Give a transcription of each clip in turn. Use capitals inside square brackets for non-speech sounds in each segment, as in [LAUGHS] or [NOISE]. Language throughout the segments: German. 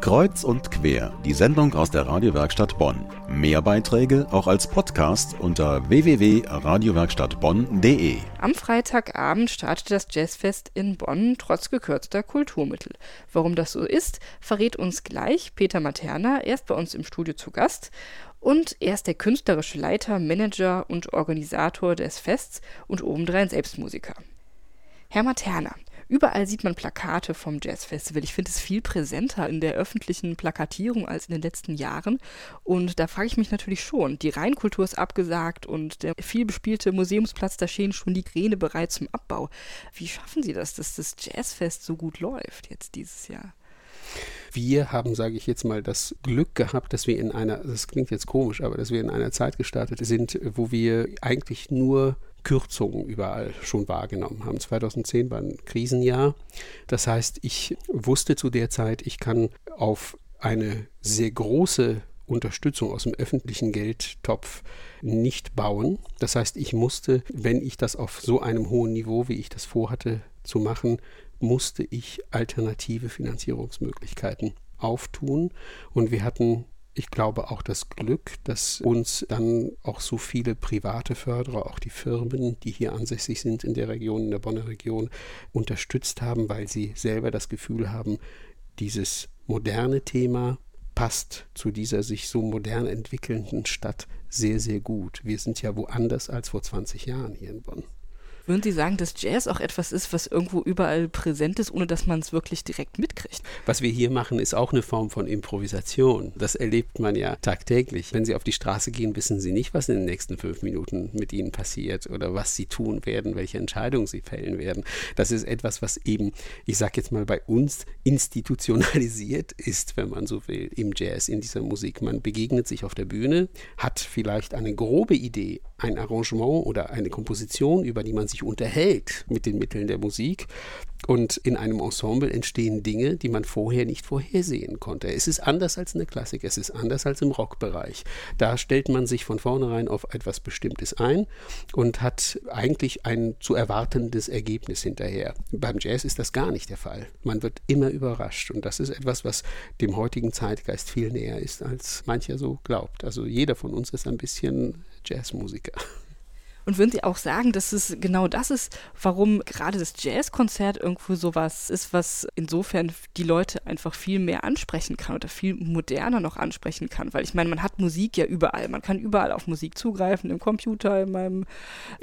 Kreuz und quer, die Sendung aus der Radiowerkstatt Bonn. Mehr Beiträge auch als Podcast unter www.radiowerkstattbonn.de. Am Freitagabend startet das Jazzfest in Bonn trotz gekürzter Kulturmittel. Warum das so ist, verrät uns gleich Peter Materna. Er ist bei uns im Studio zu Gast. Und er ist der künstlerische Leiter, Manager und Organisator des Fests und obendrein Selbstmusiker. Herr Materna, Überall sieht man Plakate vom Jazzfestival. Ich finde es viel präsenter in der öffentlichen Plakatierung als in den letzten Jahren. Und da frage ich mich natürlich schon, die Rheinkultur ist abgesagt und der viel bespielte Museumsplatz, da stehen schon die Kräne bereit zum Abbau. Wie schaffen Sie das, dass das Jazzfest so gut läuft jetzt dieses Jahr? Wir haben, sage ich jetzt mal, das Glück gehabt, dass wir in einer, das klingt jetzt komisch, aber dass wir in einer Zeit gestartet sind, wo wir eigentlich nur Kürzungen überall schon wahrgenommen haben. 2010 war ein Krisenjahr. Das heißt, ich wusste zu der Zeit, ich kann auf eine sehr große Unterstützung aus dem öffentlichen Geldtopf nicht bauen. Das heißt, ich musste, wenn ich das auf so einem hohen Niveau, wie ich das vorhatte zu machen, musste ich alternative Finanzierungsmöglichkeiten auftun. Und wir hatten ich glaube auch das Glück, dass uns dann auch so viele private Förderer, auch die Firmen, die hier ansässig sind in der Region, in der Bonner Region, unterstützt haben, weil sie selber das Gefühl haben, dieses moderne Thema passt zu dieser sich so modern entwickelnden Stadt sehr, sehr gut. Wir sind ja woanders als vor 20 Jahren hier in Bonn. Würden Sie sagen, dass Jazz auch etwas ist, was irgendwo überall präsent ist, ohne dass man es wirklich direkt mitkriegt? Was wir hier machen, ist auch eine Form von Improvisation. Das erlebt man ja tagtäglich. Wenn Sie auf die Straße gehen, wissen Sie nicht, was in den nächsten fünf Minuten mit Ihnen passiert oder was Sie tun werden, welche Entscheidungen Sie fällen werden. Das ist etwas, was eben, ich sage jetzt mal, bei uns institutionalisiert ist, wenn man so will, im Jazz, in dieser Musik. Man begegnet sich auf der Bühne, hat vielleicht eine grobe Idee, ein Arrangement oder eine Komposition, über die man sich sich unterhält mit den Mitteln der Musik. Und in einem Ensemble entstehen Dinge, die man vorher nicht vorhersehen konnte. Es ist anders als in der Klassik, es ist anders als im Rockbereich. Da stellt man sich von vornherein auf etwas Bestimmtes ein und hat eigentlich ein zu erwartendes Ergebnis hinterher. Beim Jazz ist das gar nicht der Fall. Man wird immer überrascht und das ist etwas, was dem heutigen Zeitgeist viel näher ist, als mancher so glaubt. Also jeder von uns ist ein bisschen Jazzmusiker. Und würden Sie auch sagen, dass es genau das ist, warum gerade das Jazzkonzert irgendwo sowas ist, was insofern die Leute einfach viel mehr ansprechen kann oder viel moderner noch ansprechen kann? Weil ich meine, man hat Musik ja überall. Man kann überall auf Musik zugreifen, im Computer, in meinem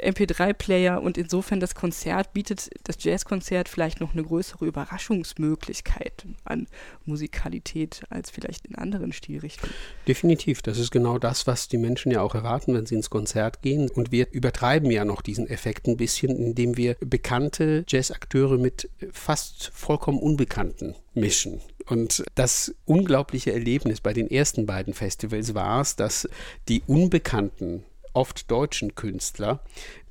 MP3-Player. Und insofern das Konzert bietet, das Jazzkonzert vielleicht noch eine größere Überraschungsmöglichkeit an Musikalität als vielleicht in anderen Stilrichtungen. Definitiv. Das ist genau das, was die Menschen ja auch erwarten, wenn sie ins Konzert gehen. Und wir über übertreiben ja noch diesen Effekt ein bisschen, indem wir bekannte Jazzakteure mit fast vollkommen Unbekannten mischen. Und das unglaubliche Erlebnis bei den ersten beiden Festivals war es, dass die Unbekannten oft deutschen Künstler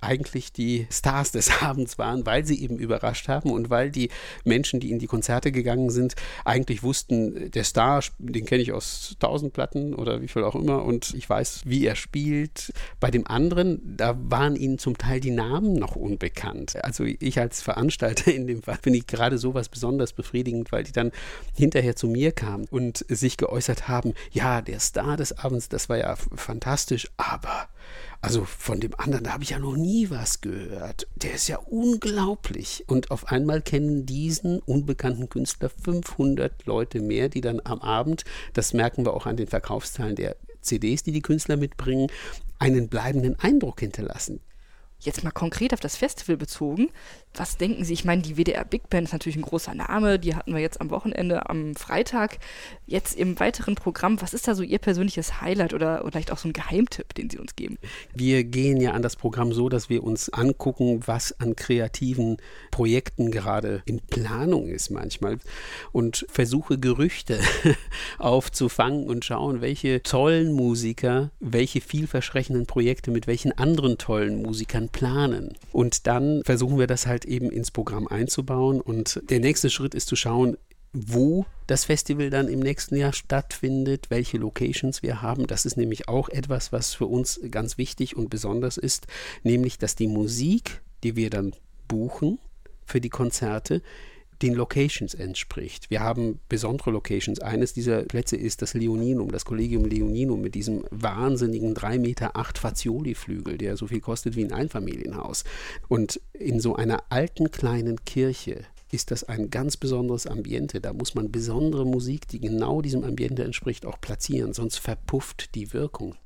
eigentlich die Stars des [LAUGHS] Abends waren, weil sie eben überrascht haben und weil die Menschen, die in die Konzerte gegangen sind, eigentlich wussten, der Star, den kenne ich aus tausend Platten oder wie viel auch immer und ich weiß, wie er spielt. Bei dem anderen, da waren ihnen zum Teil die Namen noch unbekannt. Also ich als Veranstalter in dem Fall finde ich gerade sowas besonders befriedigend, weil die dann hinterher zu mir kamen und sich geäußert haben, ja, der Star des Abends, das war ja fantastisch, aber also von dem anderen, da habe ich ja noch nie was gehört. Der ist ja unglaublich. Und auf einmal kennen diesen unbekannten Künstler 500 Leute mehr, die dann am Abend, das merken wir auch an den Verkaufszahlen der CDs, die die Künstler mitbringen, einen bleibenden Eindruck hinterlassen. Jetzt mal konkret auf das Festival bezogen. Was denken Sie? Ich meine, die WDR Big Band ist natürlich ein großer Name. Die hatten wir jetzt am Wochenende, am Freitag. Jetzt im weiteren Programm, was ist da so Ihr persönliches Highlight oder, oder vielleicht auch so ein Geheimtipp, den Sie uns geben? Wir gehen ja an das Programm so, dass wir uns angucken, was an kreativen Projekten gerade in Planung ist manchmal und versuche Gerüchte [LAUGHS] aufzufangen und schauen, welche tollen Musiker, welche vielversprechenden Projekte mit welchen anderen tollen Musikern planen. Und dann versuchen wir das halt eben ins Programm einzubauen. Und der nächste Schritt ist zu schauen, wo das Festival dann im nächsten Jahr stattfindet, welche Locations wir haben. Das ist nämlich auch etwas, was für uns ganz wichtig und besonders ist, nämlich dass die Musik, die wir dann buchen für die Konzerte, den Locations entspricht. Wir haben besondere Locations. Eines dieser Plätze ist das Leoninum, das Collegium Leoninum mit diesem wahnsinnigen 3,8 Meter Fazioli-Flügel, der so viel kostet wie ein Einfamilienhaus. Und in so einer alten kleinen Kirche ist das ein ganz besonderes Ambiente. Da muss man besondere Musik, die genau diesem Ambiente entspricht, auch platzieren, sonst verpufft die Wirkung.